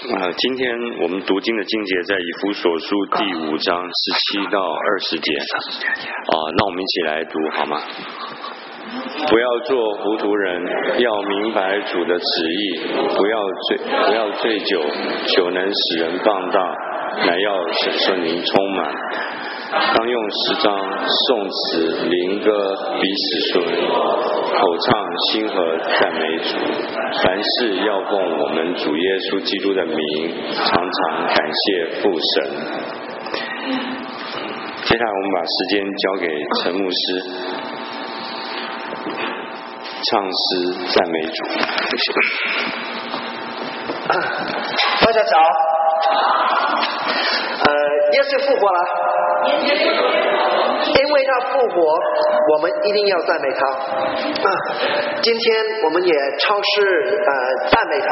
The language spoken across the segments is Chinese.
啊，今天我们读经的境界在以弗所书第五章十七到二十节。啊，那我们一起来读好吗？不要做糊涂人，要明白主的旨意。不要醉，不要醉酒，酒能使人放荡，乃要使圣灵充满。当用诗章、颂词、灵歌彼此说，口唱心和赞美主。凡事要奉我们主耶稣基督的名，常常感谢父神。接下来我们把时间交给陈牧师，唱诗赞美主。大家早。呃，耶稣复活了。因为他复活，我们一定要赞美他。啊，今天我们也超市呃赞美他。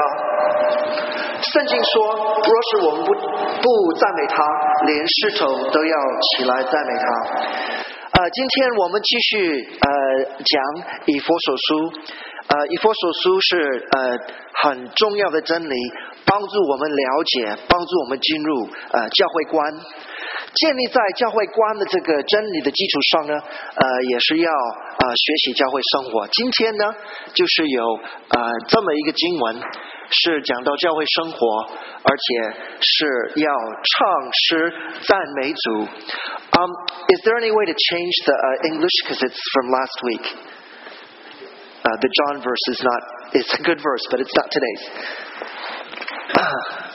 圣经说，若是我们不不赞美他，连石头都要起来赞美他。呃，今天我们继续呃讲以佛所书。呃，以佛所书是呃很重要的真理，帮助我们了解，帮助我们进入呃教会观。建立在教会观的这个真理的基础上呢，呃，也是要呃学习教会生活。今天呢，就是有呃这么一个经文，是讲到教会生活，而且是要唱诗赞美主。Um, is there any way to change the English because it's from last week? Uh, the John verse is not. It's a good verse, but it's not today's.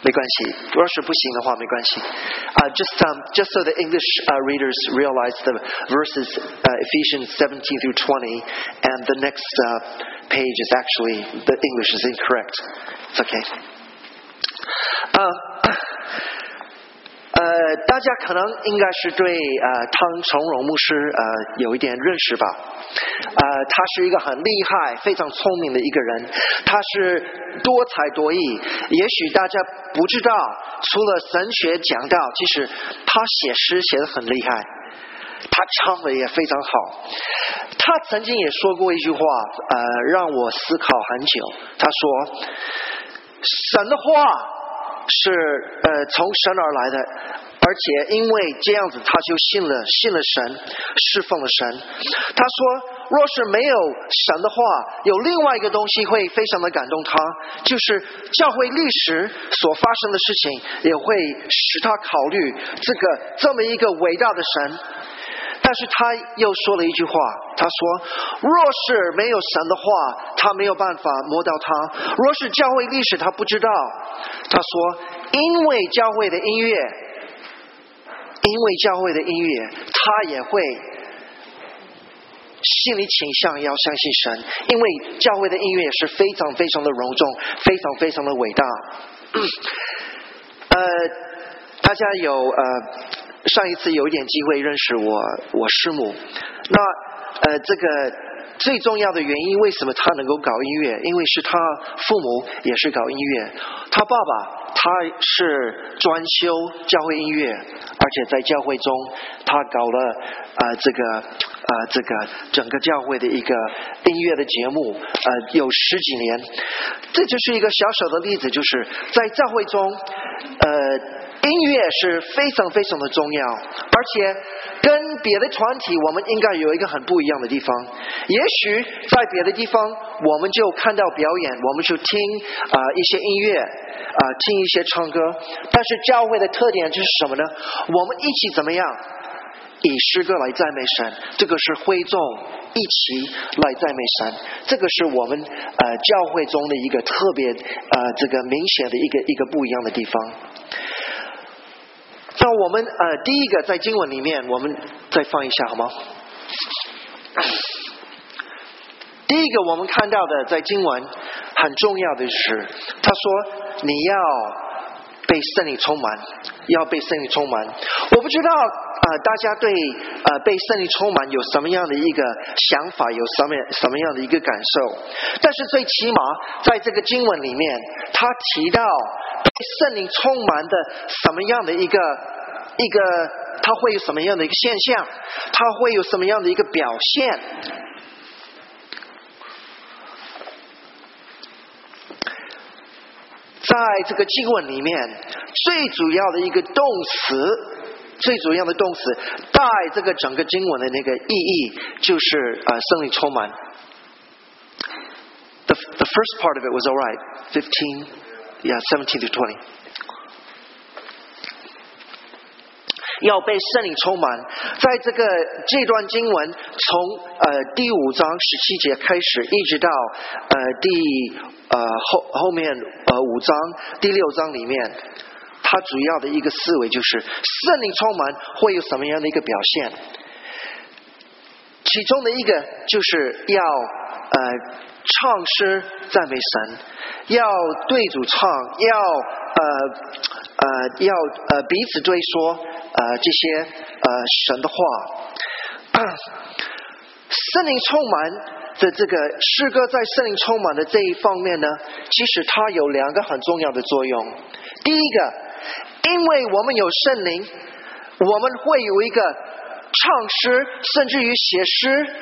没关系，若是不行的话没关系。Uh, just um, just so the English uh, readers realize the verses uh, Ephesians 17 through 20, and the next uh, page is actually the English is incorrect. It's okay. 呃，大家可能应该是对呃汤崇荣牧师呃有一点认识吧。呃，他是一个很厉害、非常聪明的一个人，他是多才多艺。也许大家不知道，除了神学讲道，其实他写诗写的很厉害，他唱的也非常好。他曾经也说过一句话，呃，让我思考很久。他说：“神的话是呃从神而来的。”而且因为这样子，他就信了信了神，侍奉了神。他说，若是没有神的话，有另外一个东西会非常的感动他，就是教会历史所发生的事情，也会使他考虑这个这么一个伟大的神。但是他又说了一句话，他说，若是没有神的话，他没有办法摸到他；若是教会历史他不知道，他说，因为教会的音乐。因为教会的音乐，他也会心里倾向要相信神，因为教会的音乐是非常非常的隆重，非常非常的伟大。呃，大家有呃上一次有一点机会认识我，我师母。那呃这个最重要的原因，为什么他能够搞音乐？因为是他父母也是搞音乐，他爸爸。他是专修教会音乐，而且在教会中，他搞了呃这个呃这个整个教会的一个音乐的节目，呃有十几年。这就是一个小小的例子，就是在教会中，呃。音乐是非常非常的重要，而且跟别的团体，我们应该有一个很不一样的地方。也许在别的地方，我们就看到表演，我们就听啊一些音乐啊听一些唱歌。但是教会的特点就是什么呢？我们一起怎么样？以诗歌来赞美神，这个是会众一起来赞美神，这个是我们呃教会中的一个特别呃这个明显的一个一个不一样的地方。那我们呃，第一个在经文里面，我们再放一下好吗？第一个我们看到的在经文很重要的是，他说你要被圣灵充满，要被圣灵充满。我不知道啊，大家对呃被圣灵充满有什么样的一个想法，有什么什么样的一个感受？但是最起码在这个经文里面，他提到被。圣灵充满的什么样的一个一个，他会有什么样的一个现象？他会有什么样的一个表现？在这个经文里面最主要的一个动词。最主要的动词带这个整个经文的那个意义，就是呃圣灵充满。The the first part of it was all right, fifteen, yeah, seventeen to twenty. 要被圣灵充满，在这个这段经文从呃第五章十七节开始，一直到呃第呃后后面呃五章第六章里面。它主要的一个思维就是圣灵充满会有什么样的一个表现？其中的一个就是要呃唱诗赞美神，要对主唱，要呃呃要呃彼此对说呃这些呃神的话。圣灵充满的这个诗歌，在圣灵充满的这一方面呢，其实它有两个很重要的作用。第一个。因为我们有圣灵，我们会有一个唱诗，甚至于写诗、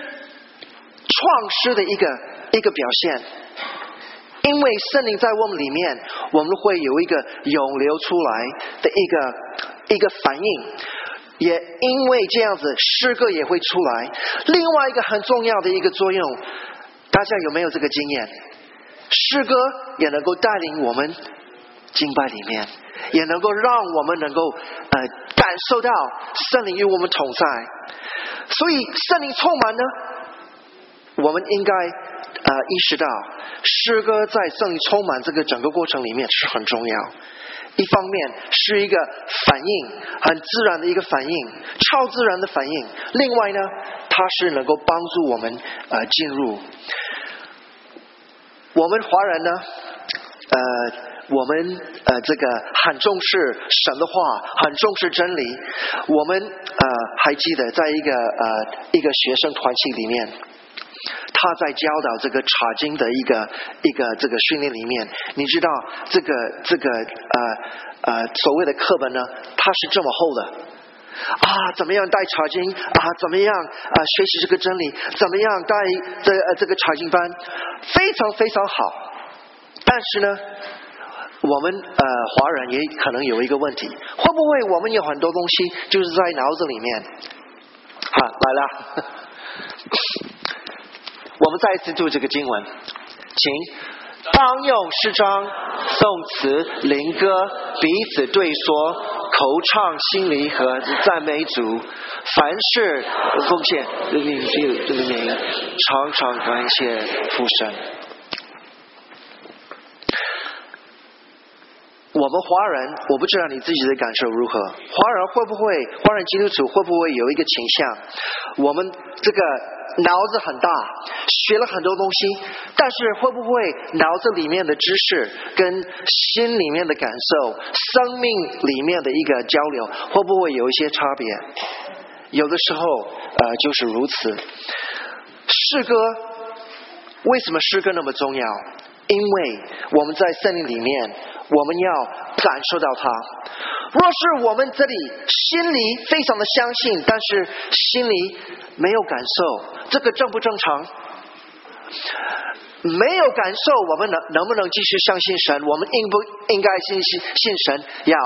创诗的一个一个表现。因为圣灵在我们里面，我们会有一个涌流出来的一个一个反应。也因为这样子，诗歌也会出来。另外一个很重要的一个作用，大家有没有这个经验？诗歌也能够带领我们敬拜里面。也能够让我们能够呃感受到圣灵与我们同在，所以圣灵充满呢，我们应该呃意识到诗歌在圣灵充满这个整个过程里面是很重要。一方面是一个反应，很自然的一个反应，超自然的反应；另外呢，它是能够帮助我们呃进入我们华人呢呃。我们呃，这个很重视神的话，很重视真理。我们呃，还记得在一个呃一个学生团体里面，他在教导这个查经的一个一个这个训练里面，你知道这个这个呃呃所谓的课本呢，它是这么厚的啊，怎么样带查经啊？怎么样啊？学习这个真理？怎么样带这这个查经班？非常非常好，但是呢？我们呃，华人也可能有一个问题，会不会我们有很多东西就是在脑子里面？啊，来了，我们再一次读这个经文，请当用诗章、宋词、灵歌彼此对说，口唱心里和赞美主，凡事奉献，常常感谢父神。我们华人，我不知道你自己的感受如何。华人会不会，华人基督徒会不会有一个倾向？我们这个脑子很大，学了很多东西，但是会不会脑子里面的知识跟心里面的感受、生命里面的一个交流，会不会有一些差别？有的时候，呃，就是如此。诗歌为什么诗歌那么重要？因为我们在森林里面。我们要感受到它。若是我们这里心里非常的相信，但是心里没有感受，这个正不正常？没有感受，我们能能不能继续相信神？我们应不应该信信信神？要。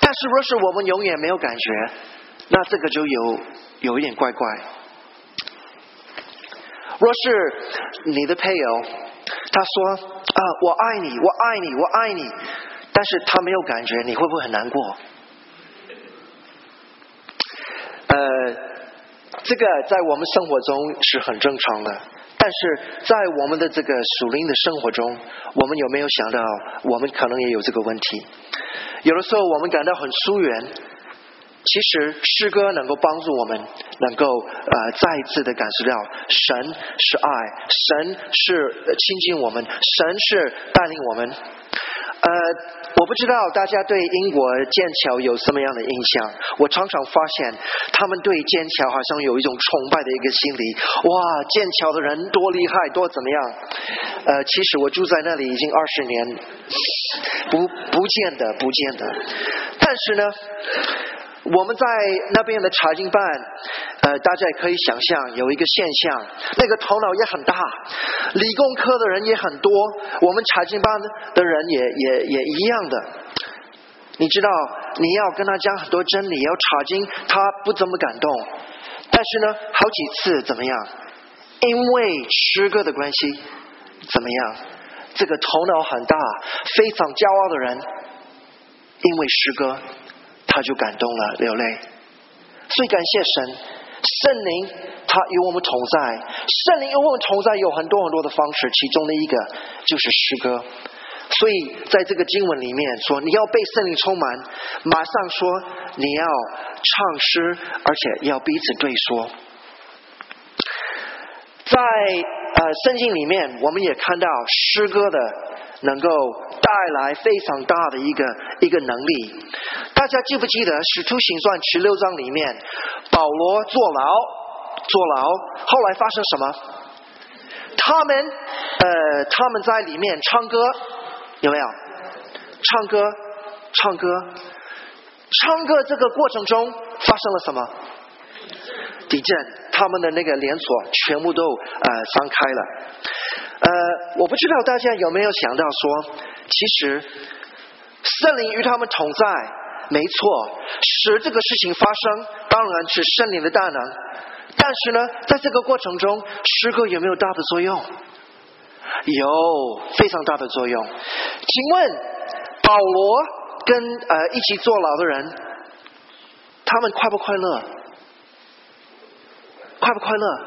但是若是我们永远没有感觉，那这个就有有一点怪怪。若是你的配偶，他说。啊，我爱你，我爱你，我爱你。但是他没有感觉，你会不会很难过？呃，这个在我们生活中是很正常的，但是在我们的这个属灵的生活中，我们有没有想到，我们可能也有这个问题？有的时候我们感到很疏远。其实诗歌能够帮助我们，能够呃再一次的感受到神是爱，神是亲近我们，神是带领我们。呃，我不知道大家对英国剑桥有什么样的印象？我常常发现他们对剑桥好像有一种崇拜的一个心理。哇，剑桥的人多厉害，多怎么样？呃，其实我住在那里已经二十年，不不见得，不见得。但是呢。我们在那边的查经班，呃，大家也可以想象有一个现象，那个头脑也很大，理工科的人也很多，我们查经班的人也也也一样的。你知道，你要跟他讲很多真理，要查经，他不怎么感动。但是呢，好几次怎么样？因为诗歌的关系，怎么样？这个头脑很大、非常骄傲的人，因为诗歌。他就感动了，流泪。所以感谢神，圣灵他与我们同在，圣灵与我们同在有很多很多的方式，其中的一个就是诗歌。所以在这个经文里面说，你要被圣灵充满，马上说你要唱诗，而且要彼此对说。在呃圣经里面，我们也看到诗歌的。能够带来非常大的一个一个能力。大家记不记得《使徒行传》十六章里面，保罗坐牢，坐牢，后来发生什么？他们呃，他们在里面唱歌，有没有？唱歌，唱歌，唱歌这个过程中发生了什么？地震，他们的那个连锁全部都呃张开了。呃，我不知道大家有没有想到说，其实圣灵与他们同在，没错，使这个事情发生，当然是圣灵的大能。但是呢，在这个过程中，诗歌有没有大的作用？有非常大的作用。请问保罗跟呃一起坐牢的人，他们快不快乐？快不快乐？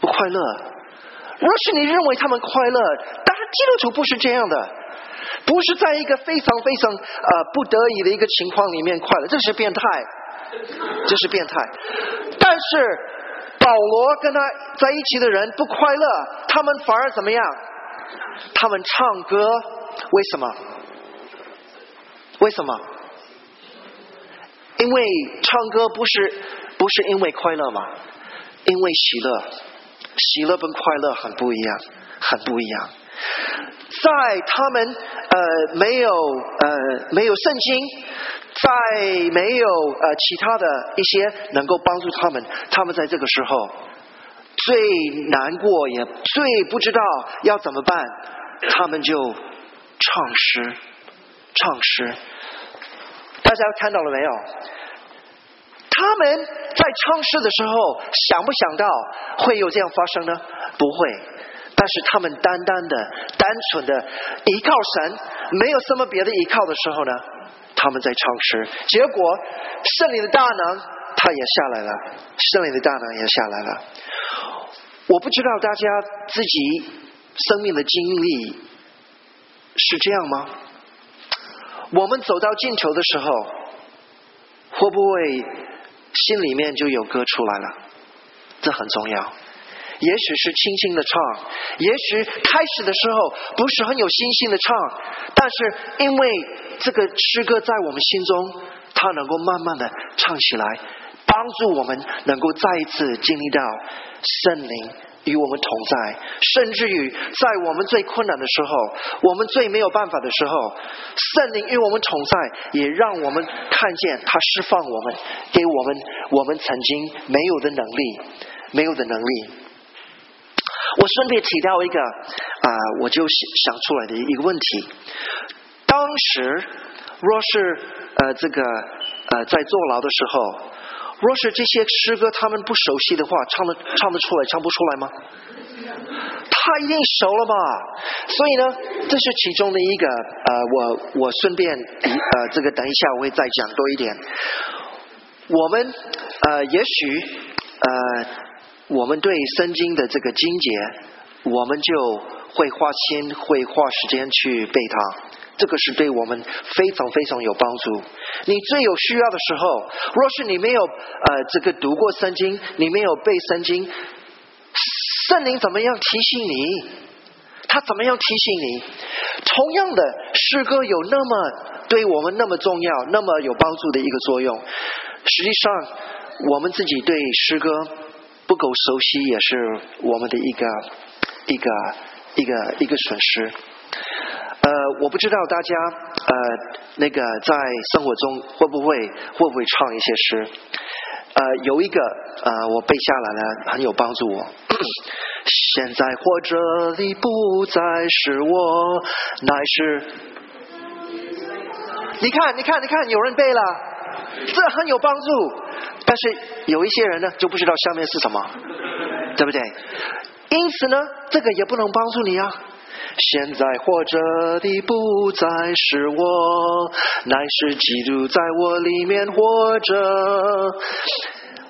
不快乐。若是你认为他们快乐，当然基督徒不是这样的，不是在一个非常非常呃不得已的一个情况里面快乐，这是变态，这是变态。但是保罗跟他在一起的人不快乐，他们反而怎么样？他们唱歌，为什么？为什么？因为唱歌不是不是因为快乐吗？因为喜乐。喜乐跟快乐很不一样，很不一样。在他们呃没有呃没有圣经，在没有呃其他的一些能够帮助他们，他们在这个时候最难过，也最不知道要怎么办，他们就唱诗，唱诗。大家看到了没有？他们在唱诗的时候，想不想到会有这样发生呢？不会。但是他们单单的、单纯的依靠神，没有什么别的依靠的时候呢，他们在唱诗。结果圣灵的大能，他也下来了。圣灵的大能也下来了。我不知道大家自己生命的经历是这样吗？我们走到尽头的时候，会不会？心里面就有歌出来了，这很重要。也许是轻轻的唱，也许开始的时候不是很有信心的唱，但是因为这个诗歌在我们心中，它能够慢慢的唱起来，帮助我们能够再一次经历到圣灵。与我们同在，甚至于在我们最困难的时候，我们最没有办法的时候，圣灵与我们同在，也让我们看见他释放我们，给我们我们曾经没有的能力，没有的能力。我顺便提到一个啊，我就想想出来的一个问题：当时若是呃这个呃在坐牢的时候。若是这些诗歌他们不熟悉的话，唱的唱得出来，唱不出来吗？他一定熟了吧？所以呢，这是其中的一个呃，我我顺便呃，这个等一下我会再讲多一点。我们呃，也许呃，我们对圣经的这个经节，我们就会花心，会花时间去背它。这个是对我们非常非常有帮助。你最有需要的时候，若是你没有呃这个读过圣经，你没有背圣经，圣灵怎么样提醒你？他怎么样提醒你？同样的诗歌有那么对我们那么重要、那么有帮助的一个作用。实际上，我们自己对诗歌不够熟悉，也是我们的一个一个一个一个损失。呃，我不知道大家呃，那个在生活中会不会会不会唱一些诗？呃，有一个呃，我背下来了，很有帮助我。现在活着的不再是我，乃是你看，你看，你看，有人背了，这很有帮助。但是有一些人呢，就不知道下面是什么，对不对？因此呢，这个也不能帮助你啊。现在活着的不再是我，乃是基督在我里面活着。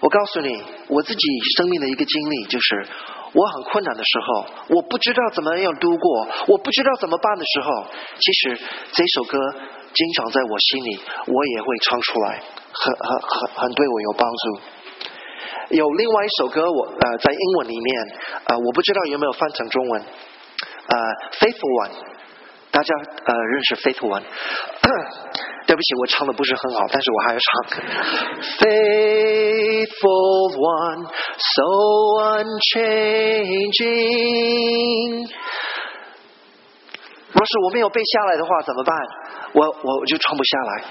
我告诉你，我自己生命的一个经历，就是我很困难的时候，我不知道怎么样度过，我不知道怎么办的时候，其实这首歌经常在我心里，我也会唱出来，很很很很对我有帮助。有另外一首歌，我呃在英文里面，呃我不知道有没有翻成中文。呃，faithful one，大家呃认识 faithful one？对不起，我唱的不是很好，但是我还要唱。faithful one，so unchanging。要是我没有背下来的话，怎么办？我我就唱不下来。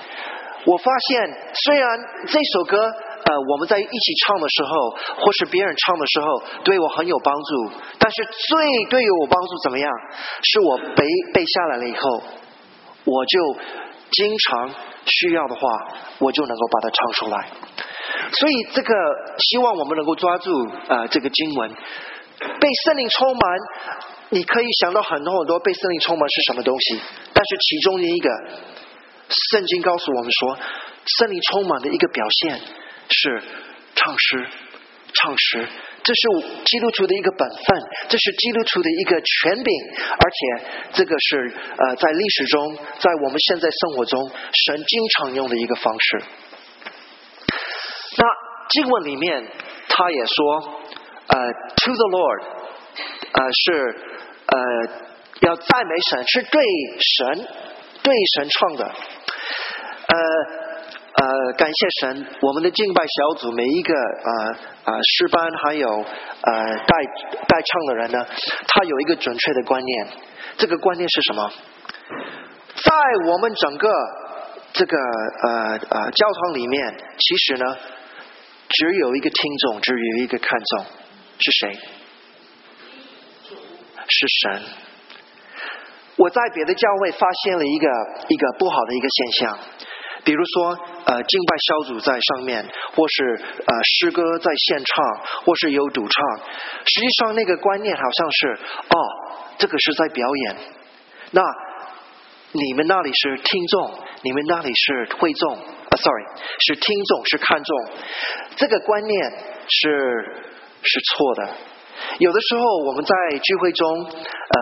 我发现，虽然这首歌。呃，我们在一起唱的时候，或是别人唱的时候，对我很有帮助。但是最对于我帮助怎么样？是我背背下来了以后，我就经常需要的话，我就能够把它唱出来。所以这个希望我们能够抓住啊，这个经文被圣灵充满。你可以想到很多很多被圣灵充满是什么东西，但是其中的一个，圣经告诉我们说，圣灵充满的一个表现。是唱诗，唱诗，这是基督徒的一个本分，这是基督徒的一个权柄，而且这个是呃，在历史中，在我们现在生活中，神经常用的一个方式。那经文里面他也说，呃，to the Lord，呃，是呃要赞美神，是对神对神唱的，呃。呃，感谢神，我们的敬拜小组每一个呃呃诗班还有呃带带唱的人呢，他有一个准确的观念。这个观念是什么？在我们整个这个呃呃教堂里面，其实呢，只有一个听众，只有一个看众，是谁？是神。我在别的教会发现了一个一个不好的一个现象。比如说，呃，敬拜小组在上面，或是呃诗歌在现唱，或是有主唱。实际上，那个观念好像是，哦，这个是在表演。那你们那里是听众，你们那里是会众啊？Sorry，是听众，是看众。这个观念是是错的。有的时候我们在聚会中，呃，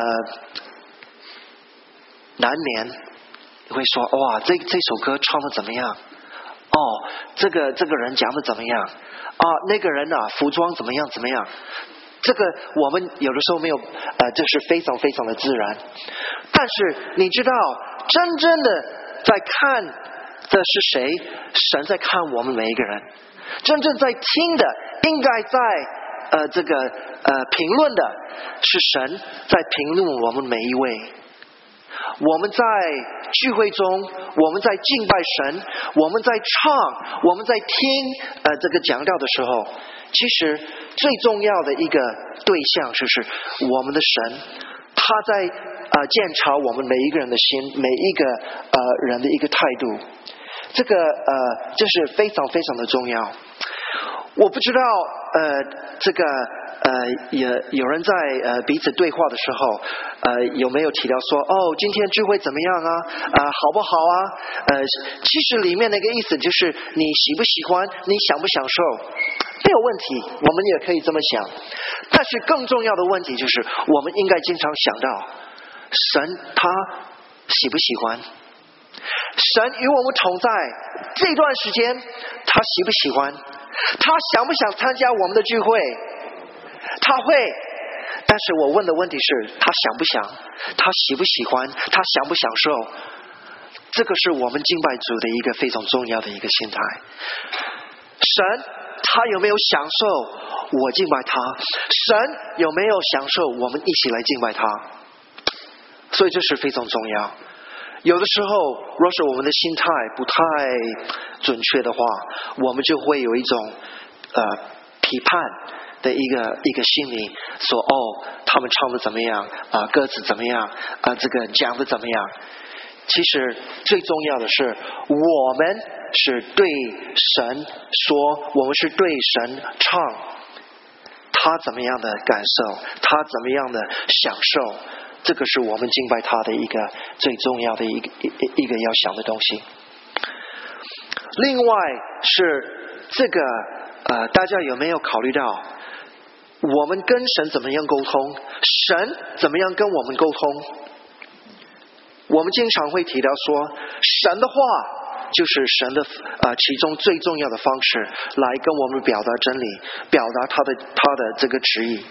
难免。会说哇，这这首歌唱的怎么样？哦，这个这个人讲的怎么样？啊，那个人呢，服装怎么样？怎么样？这个我们有的时候没有，呃，这是非常非常的自然。但是你知道，真正的在看的是谁？神在看我们每一个人。真正在听的，应该在呃这个呃评论的，是神在评论我们每一位。我们在聚会中，我们在敬拜神，我们在唱，我们在听呃这个讲调的时候，其实最重要的一个对象就是我们的神，他在呃检查我们每一个人的心，每一个呃人的一个态度，这个呃这是非常非常的重要。我不知道呃这个。呃，也有人在呃彼此对话的时候，呃有没有提到说哦，今天聚会怎么样啊？啊，好不好啊？呃，其实里面那个意思就是你喜不喜欢，你享不享受，没有问题，我们也可以这么想。但是更重要的问题就是，我们应该经常想到，神他喜不喜欢？神与我们同在这段时间，他喜不喜欢？他想不想参加我们的聚会？他会，但是我问的问题是，他想不想？他喜不喜欢？他享不享受？这个是我们敬拜主的一个非常重要的一个心态。神他有没有享受我敬拜他？神有没有享受我们一起来敬拜他？所以这是非常重要。有的时候，若是我们的心态不太准确的话，我们就会有一种呃批判的一个一个心理，说哦，他们唱的怎么样啊？歌词怎么样啊？这个讲的怎么样？其实最重要的是，我们是对神说，我们是对神唱，他怎么样的感受，他怎么样的享受。这个是我们敬拜他的一个最重要的一个一一个要想的东西。另外是这个呃，大家有没有考虑到，我们跟神怎么样沟通？神怎么样跟我们沟通？我们经常会提到说，神的话。就是神的啊，其中最重要的方式来跟我们表达真理，表达他的他的这个旨意。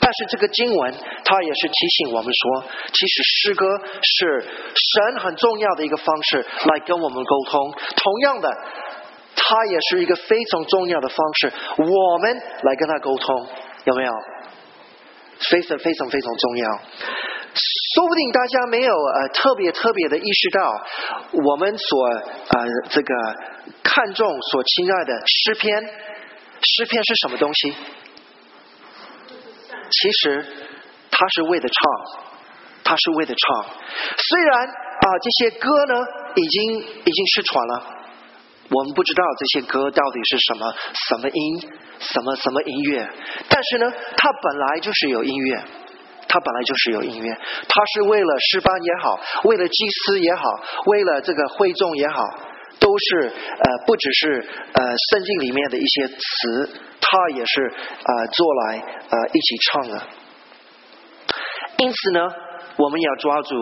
但是这个经文，它也是提醒我们说，其实诗歌是神很重要的一个方式来跟我们沟通。同样的，它也是一个非常重要的方式，我们来跟他沟通，有没有？非常非常非常重要。说不定大家没有呃特别特别的意识到，我们所呃这个看重所亲爱的诗篇，诗篇是什么东西？其实它是为了唱，它是为了唱。虽然啊这些歌呢已经已经失传了，我们不知道这些歌到底是什么什么音什么什么音乐，但是呢它本来就是有音乐。它本来就是有音乐，它是为了诗班也好，为了祭司也好，为了这个会众也好，都是呃不只是呃圣经里面的一些词，它也是呃做来呃一起唱的。因此呢，我们要抓住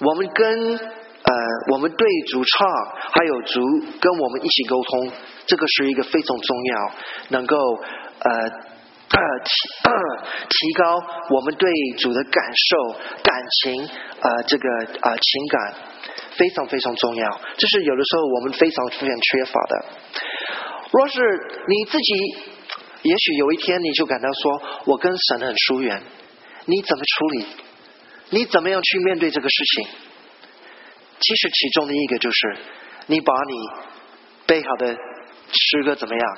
我们跟呃我们对主唱，还有主跟我们一起沟通，这个是一个非常重要，能够呃。提提高我们对主的感受、感情啊，这个啊情感非常非常重要。这是有的时候我们非常非常缺乏的。若是你自己，也许有一天你就感到说，我跟神很疏远，你怎么处理？你怎么样去面对这个事情？其实其中的一个就是，你把你背好的诗歌怎么样，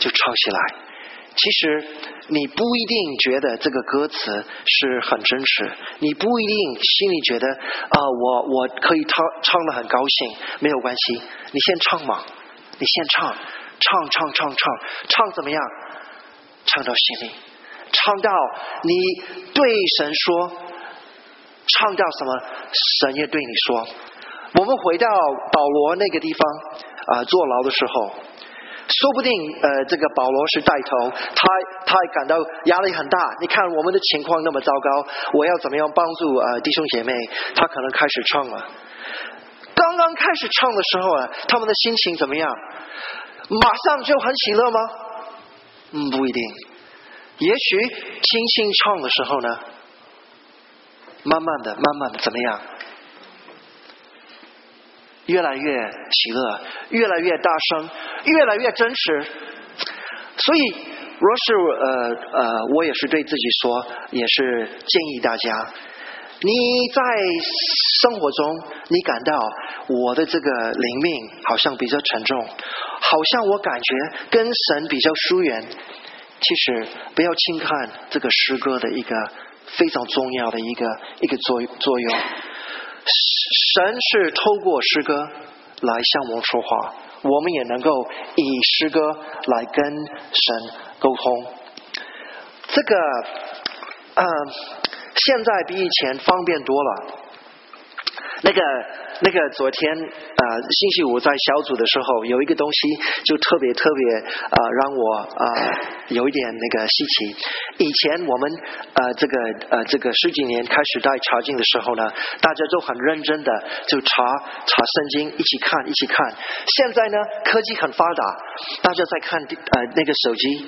就唱起来。其实你不一定觉得这个歌词是很真实，你不一定心里觉得啊，我我可以唱唱的很高兴，没有关系，你先唱嘛，你先唱，唱唱唱唱唱怎么样？唱到心里，唱到你对神说，唱到什么？神也对你说。我们回到保罗那个地方啊，坐牢的时候。说不定，呃，这个保罗是带头，他他感到压力很大。你看我们的情况那么糟糕，我要怎么样帮助啊弟兄姐妹？他可能开始唱了。刚刚开始唱的时候啊，他们的心情怎么样？马上就很喜乐吗？嗯，不一定。也许轻轻唱的时候呢，慢慢的、慢慢的怎么样？越来越喜乐，越来越大声，越来越真实。所以，若是呃呃，我也是对自己说，也是建议大家，你在生活中，你感到我的这个灵命好像比较沉重，好像我感觉跟神比较疏远。其实，不要轻看这个诗歌的一个非常重要的一个一个作作用。神是透过诗歌来向我们说话，我们也能够以诗歌来跟神沟通。这个，嗯，现在比以前方便多了。那个。那个昨天啊，星期五在小组的时候，有一个东西就特别特别啊，让我啊有一点那个稀奇。以前我们呃这个呃这个十几年开始带查经的时候呢，大家都很认真的就查查圣经，一起看一起看。现在呢，科技很发达，大家在看呃那个手机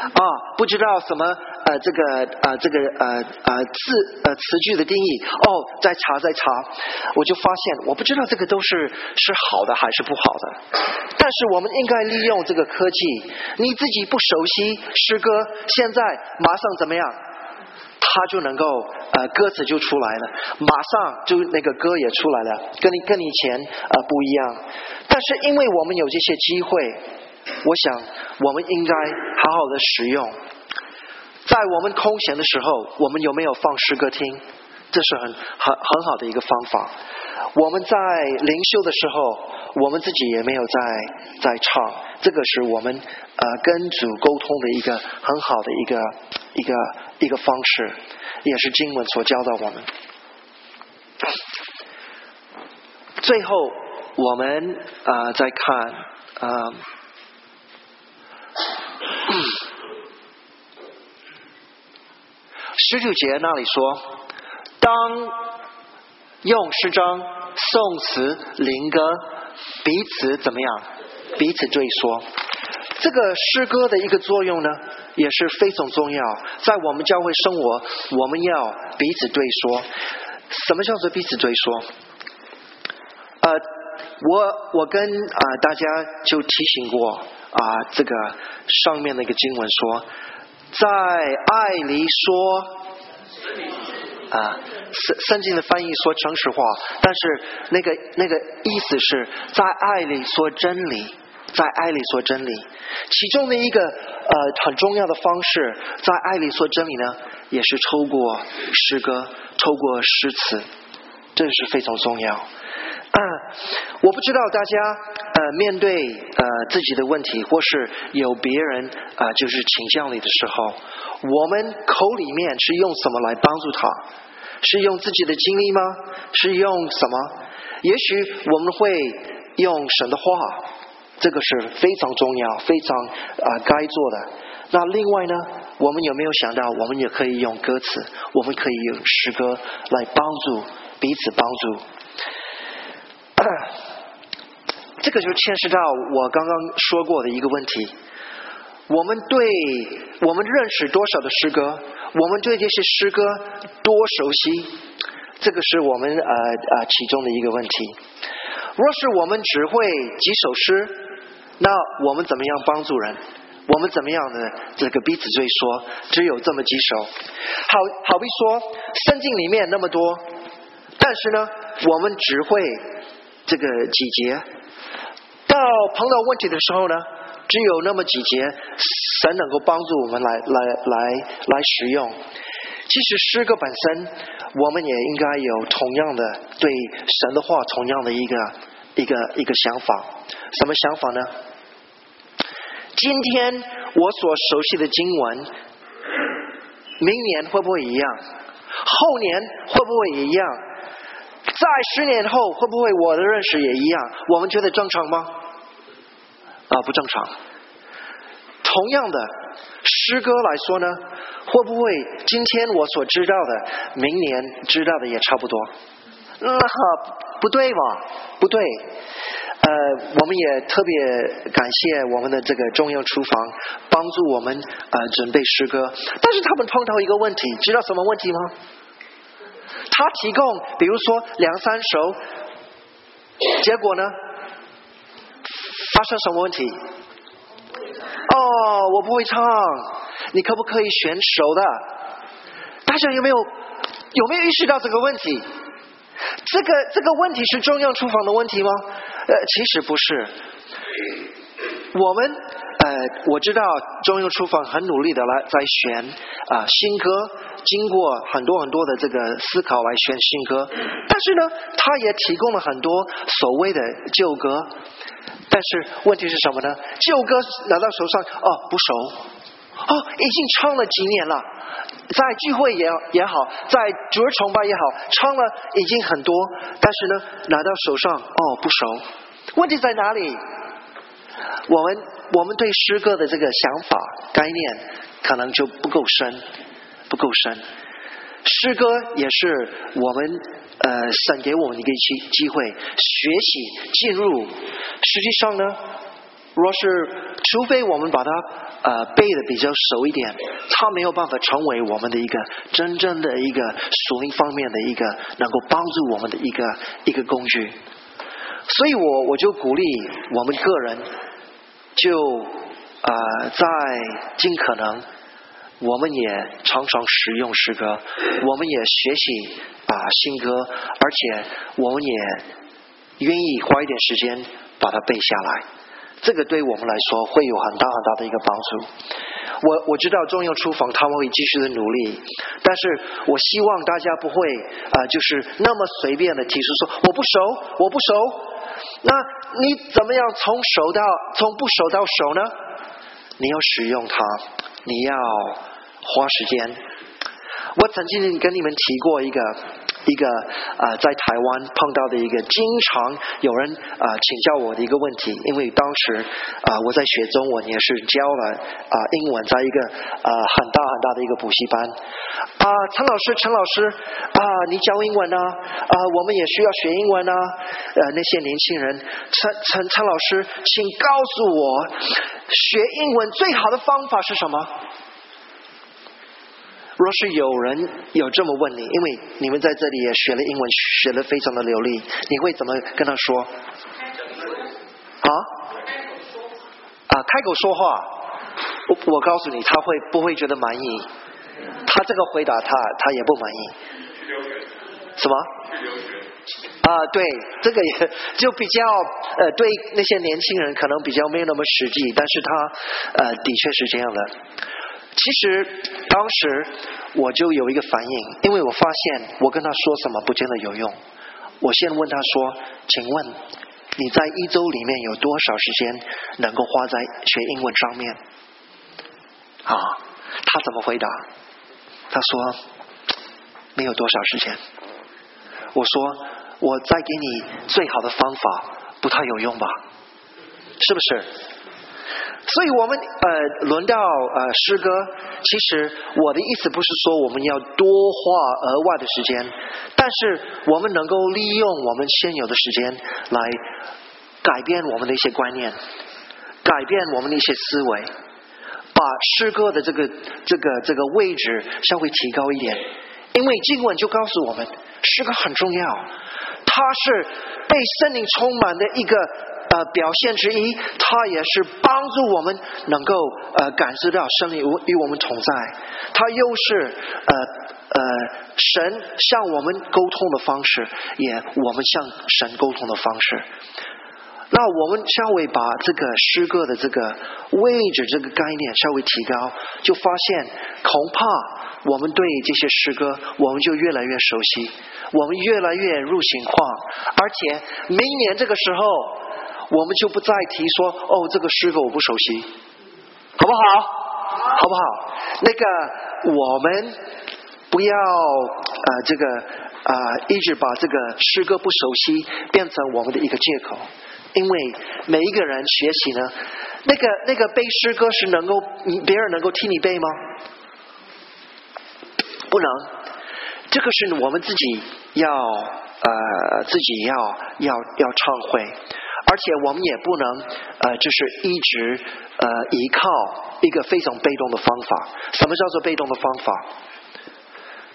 啊，不知道什么。呃，这个呃，这个呃呃字呃词句的定义哦，再查再查，我就发现我不知道这个都是是好的还是不好的。但是我们应该利用这个科技，你自己不熟悉诗歌，现在马上怎么样？他就能够呃歌词就出来了，马上就那个歌也出来了，跟你跟你以前呃不一样。但是因为我们有这些机会，我想我们应该好好的使用。在我们空闲的时候，我们有没有放诗歌听？这是很很很好的一个方法。我们在灵修的时候，我们自己也没有在在唱，这个是我们呃跟主沟通的一个很好的一个一个一个方式，也是经文所教导我们。最后，我们啊再看啊。十九节那里说，当用诗章、宋词、灵歌彼此怎么样？彼此对说。这个诗歌的一个作用呢，也是非常重要。在我们教会生活，我们要彼此对说。什么叫做彼此对说？呃，我我跟啊大家就提醒过啊，这个上面的一个经文说。在爱里说，啊，圣圣经的翻译说诚实话，但是那个那个意思是在爱里说真理，在爱里说真理。其中的一个呃很重要的方式，在爱里说真理呢，也是透过诗歌，透过诗词，这是非常重要。我不知道大家呃面对呃自己的问题，或是有别人啊就是倾向你的时候，我们口里面是用什么来帮助他？是用自己的经历吗？是用什么？也许我们会用神的话，这个是非常重要、非常啊该做的。那另外呢，我们有没有想到，我们也可以用歌词，我们可以用诗歌来帮助彼此帮助。这个就牵涉到我刚刚说过的一个问题：我们对我们认识多少的诗歌，我们对这些诗歌多熟悉，这个是我们呃呃其中的一个问题。若是我们只会几首诗，那我们怎么样帮助人？我们怎么样的这个彼此追说？只有这么几首，好好比说圣经里面那么多，但是呢，我们只会。这个几节，到碰到问题的时候呢，只有那么几节，神能够帮助我们来来来来使用。其实诗歌本身，我们也应该有同样的对神的话同样的一个一个一个想法。什么想法呢？今天我所熟悉的经文，明年会不会一样？后年会不会也一样？在十年后会不会我的认识也一样？我们觉得正常吗？啊，不正常。同样的诗歌来说呢，会不会今天我所知道的，明年知道的也差不多？嗯，不对嘛？不对。呃，我们也特别感谢我们的这个中央厨房帮助我们呃准备诗歌，但是他们碰到一个问题，知道什么问题吗？他提供，比如说两三首，结果呢，发生什么问题？哦，我不会唱，你可不可以选熟的？大家有没有有没有意识到这个问题？这个这个问题是中央厨房的问题吗？呃，其实不是。我们呃，我知道中央厨房很努力的来在选啊新歌。经过很多很多的这个思考来选新歌，但是呢，他也提供了很多所谓的旧歌。但是问题是什么呢？旧歌拿到手上哦不熟，哦已经唱了几年了，在聚会也也好，在主日崇拜也好，唱了已经很多，但是呢拿到手上哦不熟。问题在哪里？我们我们对诗歌的这个想法概念可能就不够深。不够深，诗歌也是我们呃神给我们一个机机会，学习进入。实际上呢，若是除非我们把它呃背的比较熟一点，它没有办法成为我们的一个真正的一个属灵方面的一个能够帮助我们的一个一个工具。所以我我就鼓励我们个人，就呃在尽可能。我们也常常使用诗歌，我们也学习啊新歌，而且我们也愿意花一点时间把它背下来。这个对我们来说会有很大很大的一个帮助。我我知道中央厨房他们会继续的努力，但是我希望大家不会啊，就是那么随便的提出说我不熟，我不熟。那你怎么样从熟到从不熟到熟呢？你要使用它，你要花时间。我曾经跟你们提过一个。一个啊，在台湾碰到的一个经常有人啊请教我的一个问题，因为当时啊我在学中文，也是教了啊英文，在一个啊很大很大的一个补习班啊，陈老师，陈老师啊，你教英文呢啊，我们也需要学英文呢。呃，那些年轻人，陈陈陈老师，请告诉我，学英文最好的方法是什么？若是有人有这么问你，因为你们在这里也学了英文，学的非常的流利，你会怎么跟他说？啊？啊，开口说话。我我告诉你，他会不会觉得满意？他这个回答，他他也不满意。什么？啊，对，这个也就比较呃，对那些年轻人可能比较没有那么实际，但是他呃，的确是这样的。其实当时我就有一个反应，因为我发现我跟他说什么不见得有用。我先问他说：“请问你在一周里面有多少时间能够花在学英文上面？”啊，他怎么回答？他说：“没有多少时间。”我说：“我再给你最好的方法，不太有用吧？是不是？”所以我们呃，轮到呃诗歌，其实我的意思不是说我们要多花额外的时间，但是我们能够利用我们现有的时间来改变我们的一些观念，改变我们的一些思维，把诗歌的这个这个这个位置稍微提高一点，因为经文就告诉我们，诗歌很重要，它是被圣灵充满的一个。呃，表现之一，它也是帮助我们能够呃感受到圣灵与我们同在。它又是呃呃神向我们沟通的方式，也我们向神沟通的方式。那我们稍微把这个诗歌的这个位置、这个概念稍微提高，就发现恐怕我们对这些诗歌，我们就越来越熟悉，我们越来越入情况，而且明年这个时候。我们就不再提说哦，这个诗歌我不熟悉，好不好？好不好？那个我们不要呃，这个啊，一直把这个诗歌不熟悉变成我们的一个借口，因为每一个人学习呢，那个那个背诗歌是能够别人能够替你背吗？不能，这个是我们自己要呃，自己要要要唱会。而且我们也不能呃，就是一直呃依靠一个非常被动的方法。什么叫做被动的方法？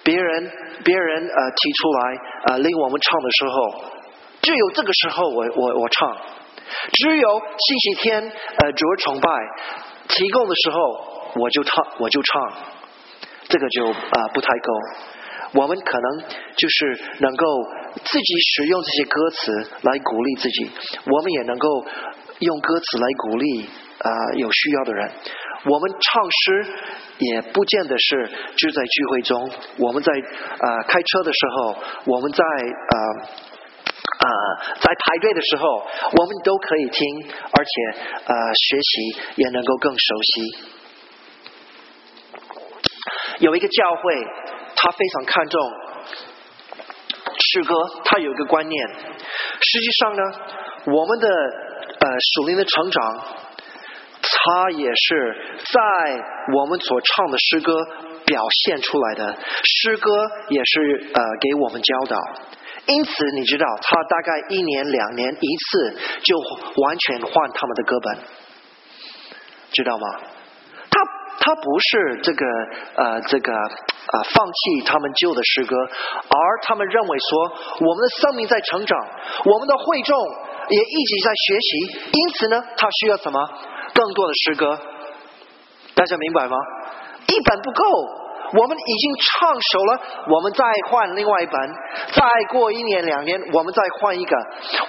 别人别人呃提出来呃令我们唱的时候，只有这个时候我我我唱。只有星期天呃主日崇拜提供的时候，我就唱我就唱。这个就啊不太够。我们可能就是能够。自己使用这些歌词来鼓励自己，我们也能够用歌词来鼓励啊有需要的人。我们唱诗也不见得是就在聚会中，我们在啊开车的时候，我们在啊啊在排队的时候，我们都可以听，而且啊学习也能够更熟悉。有一个教会，他非常看重。诗歌，他有一个观念。实际上呢，我们的呃属灵的成长，他也是在我们所唱的诗歌表现出来的。诗歌也是呃给我们教导。因此，你知道，他大概一年两年一次就完全换他们的歌本，知道吗？他不是这个呃这个。啊，放弃他们旧的诗歌，而他们认为说，我们的生命在成长，我们的会众也一直在学习，因此呢，他需要什么？更多的诗歌，大家明白吗？一本不够。我们已经唱熟了，我们再换另外一本，再过一年两年，我们再换一个。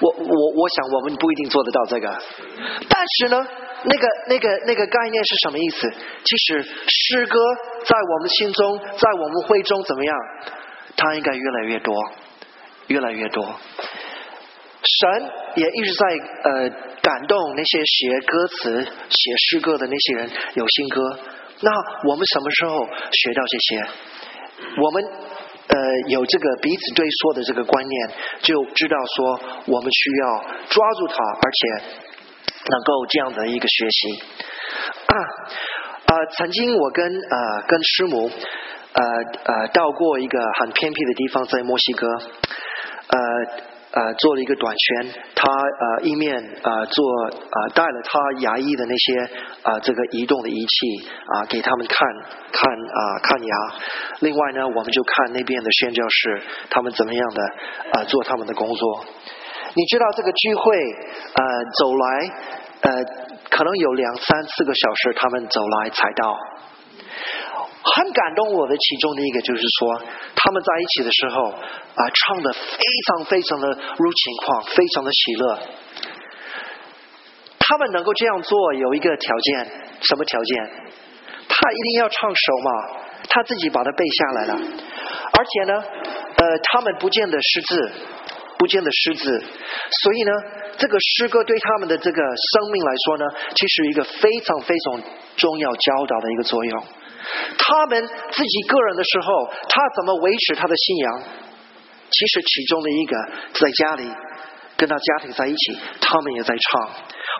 我我我想我们不一定做得到这个，但是呢，那个那个那个概念是什么意思？其实诗歌在我们心中，在我们会中怎么样？它应该越来越多，越来越多。神也一直在呃感动那些写歌词、写诗歌的那些人，有新歌。那我们什么时候学到这些？我们呃有这个彼此对说的这个观念，就知道说我们需要抓住它，而且能够这样的一个学习。啊，曾经我跟呃跟师母呃呃到过一个很偏僻的地方，在墨西哥，呃。呃，做了一个短圈，他呃一面呃做呃带了他牙医的那些呃这个移动的仪器啊给他们看看啊看牙，另外呢我们就看那边的宣教士他们怎么样的呃做他们的工作。你知道这个聚会呃走来呃可能有两三四个小时，他们走来才到。很感动我的其中的一个就是说，他们在一起的时候啊，唱的非常非常的如情况，非常的喜乐。他们能够这样做有一个条件，什么条件？他一定要唱熟嘛，他自己把它背下来了。而且呢，呃，他们不见得识字，不见得识字，所以呢，这个诗歌对他们的这个生命来说呢，其实一个非常非常重要教导的一个作用。他们自己个人的时候，他怎么维持他的信仰？其实其中的一个在家里跟他家庭在一起，他们也在唱。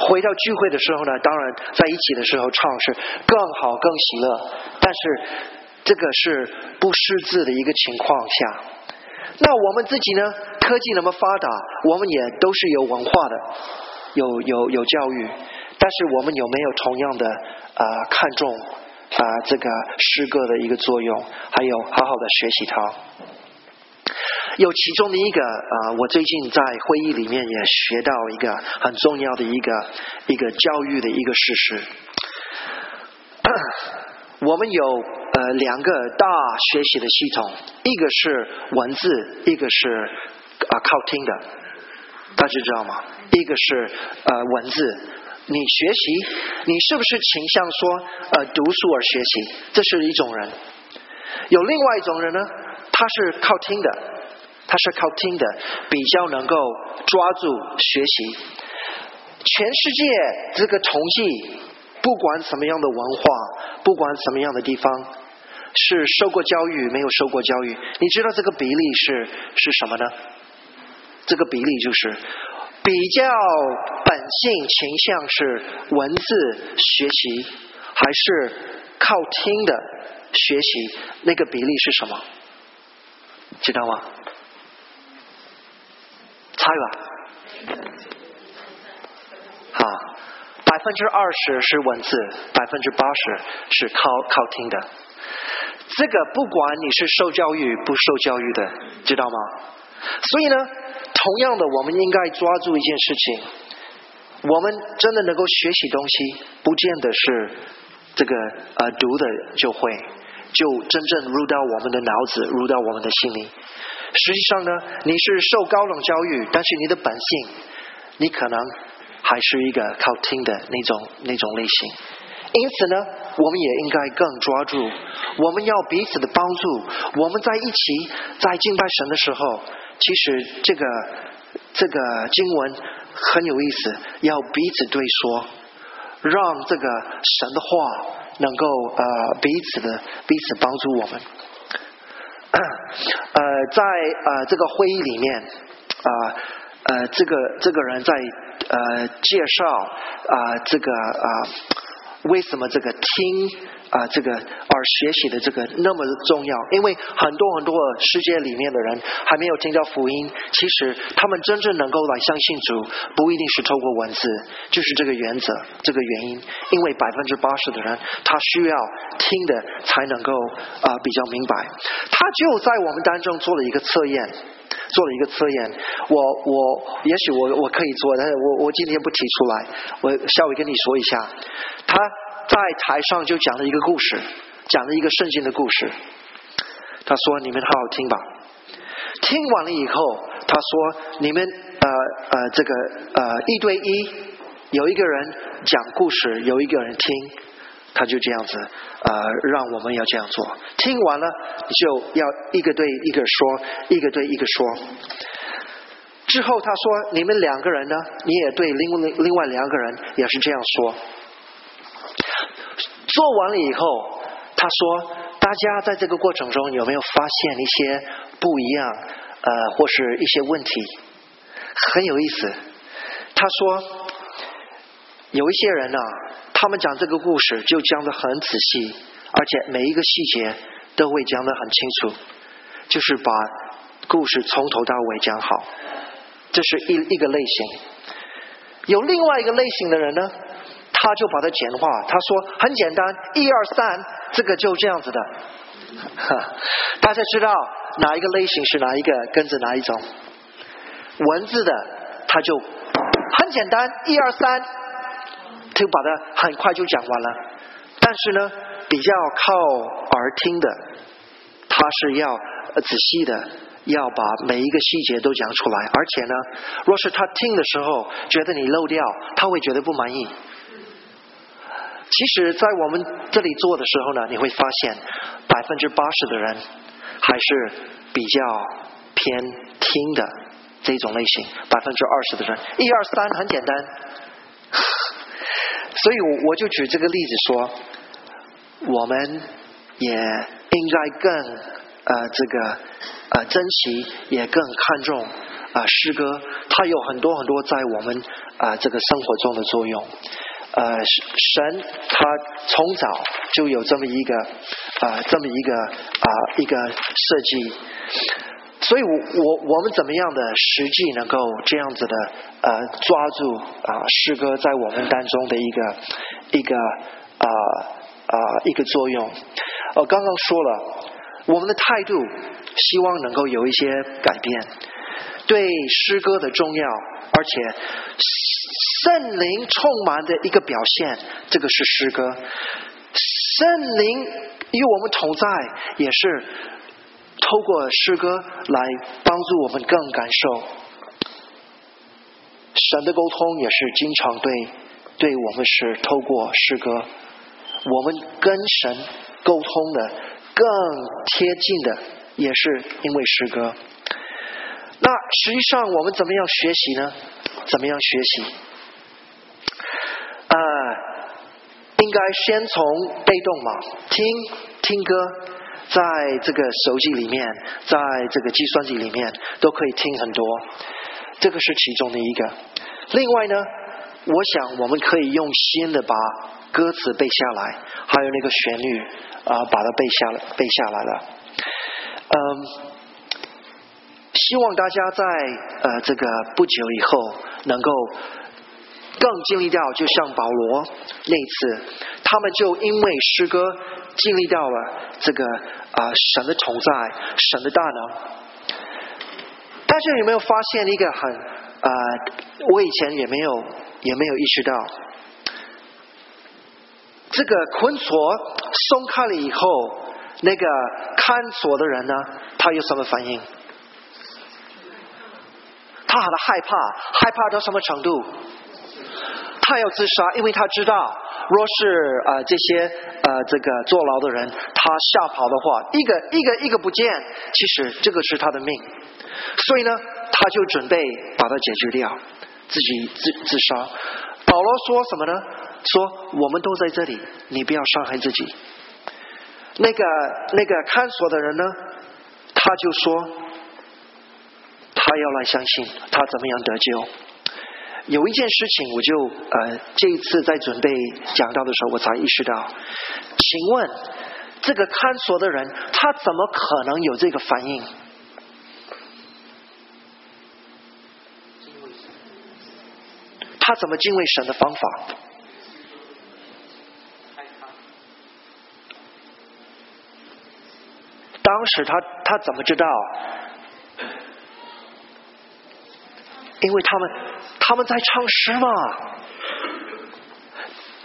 回到聚会的时候呢，当然在一起的时候唱是更好更喜乐。但是这个是不识字的一个情况下，那我们自己呢？科技那么发达，我们也都是有文化的，有有有教育，但是我们有没有同样的啊看重？啊，这个诗歌的一个作用，还有好好的学习它。有其中的一个啊，我最近在会议里面也学到一个很重要的一个一个教育的一个事实。我们有呃两个大学习的系统，一个是文字，一个是啊靠听的，大家知道吗？一个是呃文字。你学习，你是不是倾向说呃读书而学习？这是一种人。有另外一种人呢，他是靠听的，他是靠听的，比较能够抓住学习。全世界这个统计，不管什么样的文化，不管什么样的地方，是受过教育没有受过教育，你知道这个比例是是什么呢？这个比例就是。比较本性倾向是文字学习还是靠听的学习？那个比例是什么？知道吗？猜吧。好，百分之二十是文字，百分之八十是靠靠听的。这个不管你是受教育不受教育的，知道吗？所以呢？同样的，我们应该抓住一件事情：我们真的能够学习东西，不见得是这个呃读的就会，就真正入到我们的脑子，入到我们的心里。实际上呢，你是受高等教育，但是你的本性，你可能还是一个靠听的那种那种类型。因此呢，我们也应该更抓住，我们要彼此的帮助。我们在一起在敬拜神的时候。其实这个这个经文很有意思，要彼此对说，让这个神的话能够呃彼此的彼此帮助我们。呃，在呃这个会议里面啊呃这个这个人在呃介绍啊这个啊为什么这个听。啊，这个而学习的这个那么重要，因为很多很多世界里面的人还没有听到福音，其实他们真正能够来相信主，不一定是透过文字，就是这个原则，这个原因，因为百分之八十的人他需要听的才能够啊比较明白，他就在我们当中做了一个测验，做了一个测验，我我也许我我可以做，但是我我今天不提出来，我稍微跟你说一下，他。在台上就讲了一个故事，讲了一个圣经的故事。他说：“你们好好听吧。”听完了以后，他说：“你们呃呃，这个呃一对一，有一个人讲故事，有一个人听，他就这样子呃，让我们要这样做。听完了就要一个对一个说，一个对一个说。之后他说：你们两个人呢，你也对另另另外两个人也是这样说。做完了以后，他说：大家在这个过程中有没有发现一些不一样？”呃，或是一些问题很有意思。他说，有一些人呢，他们讲这个故事就讲的很仔细，而且每一个细节都会讲的很清楚，就是把故事从头到尾讲好。这是一一个类型。有另外一个类型的人呢，他就把它简化。他说很简单，一二三，这个就这样子的。大家知道。哪一个类型是哪一个跟着哪一种文字的，他就很简单，一二三，就把它很快就讲完了。但是呢，比较靠耳听的，他是要仔细的，要把每一个细节都讲出来。而且呢，若是他听的时候觉得你漏掉，他会觉得不满意。其实，在我们这里做的时候呢，你会发现百分之八十的人。还是比较偏听的这种类型，百分之二十的人，一二三很简单，所以我我就举这个例子说，我们也应该更呃这个呃珍惜，也更看重啊诗歌，它有很多很多在我们啊这个生活中的作用。呃，神他从早就有这么一个啊，这么一个啊一个设计，所以，我我我们怎么样的实际能够这样子的呃抓住啊诗歌在我们当中的一个一个啊啊一个作用？我刚刚说了，我们的态度希望能够有一些改变，对诗歌的重要，而且。圣灵充满的一个表现，这个是诗歌。圣灵与我们同在，也是透过诗歌来帮助我们更感受神的沟通，也是经常对对我们是透过诗歌，我们跟神沟通的更贴近的，也是因为诗歌。那实际上我们怎么样学习呢？怎么样学习？呃应该先从被动嘛，听听歌，在这个手机里面，在这个计算机里面都可以听很多，这个是其中的一个。另外呢，我想我们可以用心的把歌词背下来，还有那个旋律啊，把它背下来背下来了。嗯，希望大家在呃这个不久以后能够。更经历到，就像保罗那次，他们就因为诗歌经历到了这个啊神的同在，神的大能。大家有没有发现一个很啊？我以前也没有也没有意识到，这个捆锁松开了以后，那个看锁的人呢，他有什么反应？他很害怕，害怕到什么程度？他要自杀，因为他知道，若是啊这些呃这个坐牢的人他吓跑的话，一个一个一个不见，其实这个是他的命，所以呢，他就准备把它解决掉，自己自自杀。保罗说什么呢？说我们都在这里，你不要伤害自己。那个那个看守的人呢，他就说，他要来相信他怎么样得救。有一件事情，我就呃，这一次在准备讲到的时候，我才意识到。请问，这个看守的人，他怎么可能有这个反应？他怎么敬畏神的方法？当时他他怎么知道？因为他们。他们在唱诗嘛？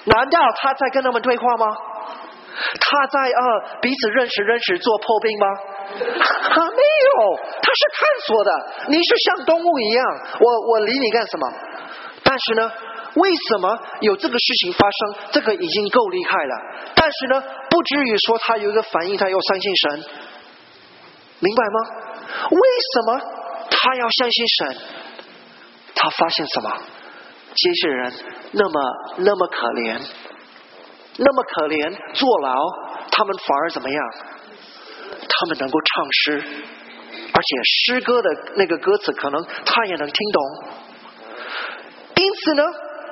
难道他在跟他们对话吗？他在呃彼此认识认识做破冰吗？啊，没有，他是探索的。你是像动物一样，我我理你干什么？但是呢，为什么有这个事情发生？这个已经够厉害了。但是呢，不至于说他有一个反应，他要相信神，明白吗？为什么他要相信神？他发现什么？这些人那么那么可怜，那么可怜，坐牢，他们反而怎么样？他们能够唱诗，而且诗歌的那个歌词可能他也能听懂。因此呢，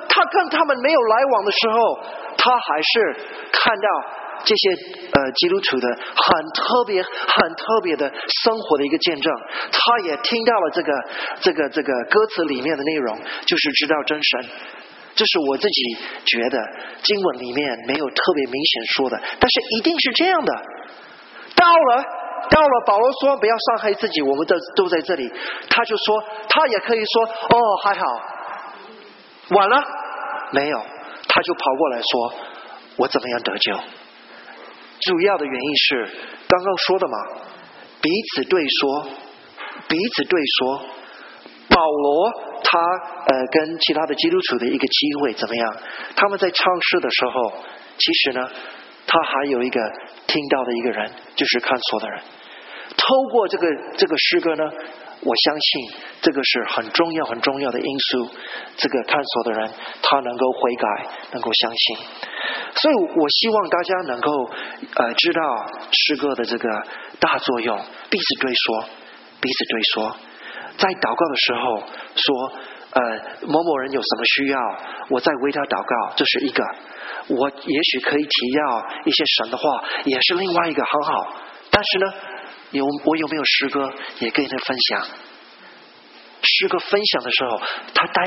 他跟他们没有来往的时候，他还是看到这些呃基督徒的很特别、很特别的生活的一个见证。他也听到了这个、这个、这个歌词里面的内容，就是知道真神。这是我自己觉得经文里面没有特别明显说的，但是一定是这样的。到了，到了，保罗说不要伤害自己，我们都都在这里。他就说，他也可以说，哦，还好，晚了，没有，他就跑过来说，我怎么样得救？主要的原因是刚刚说的嘛，彼此对说，彼此对说，保罗他呃跟其他的基督徒的一个机会怎么样？他们在唱诗的时候，其实呢，他还有一个。听到的一个人就是看错的人，透过这个这个诗歌呢，我相信这个是很重要很重要的因素。这个探索的人他能够悔改，能够相信。所以我希望大家能够呃知道诗歌的这个大作用，彼此对说，彼此对说，在祷告的时候说呃某某人有什么需要，我在为他祷告，这是一个。我也许可以提要一些神的话，也是另外一个很好。但是呢，有我有没有诗歌也跟他分享？诗歌分享的时候，他带。